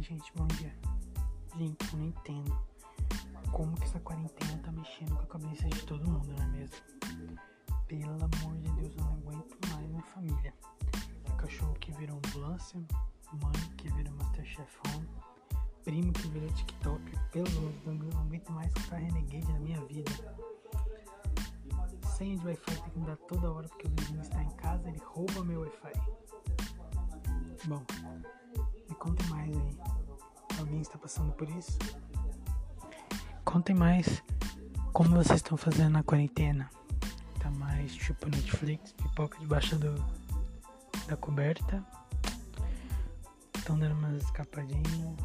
gente, bom dia. Gente, eu não entendo como que essa quarentena tá mexendo com a cabeça de todo mundo, não é mesmo? Pelo amor de Deus, eu não aguento mais minha família. Cachorro que virou ambulância, mãe que virou Masterchef Home, primo que virou TikTok. Pelo amor de Deus, eu não aguento mais ficar renegade na minha vida. Senha de Wi-Fi tem que mudar toda hora porque o vizinho está em casa, ele rouba meu Wi-Fi. Bom, contem mais aí. Alguém está passando por isso? Contem mais como vocês estão fazendo na quarentena. Tá mais tipo Netflix, pipoca debaixo do, da coberta. Estão dando umas escapadinhas.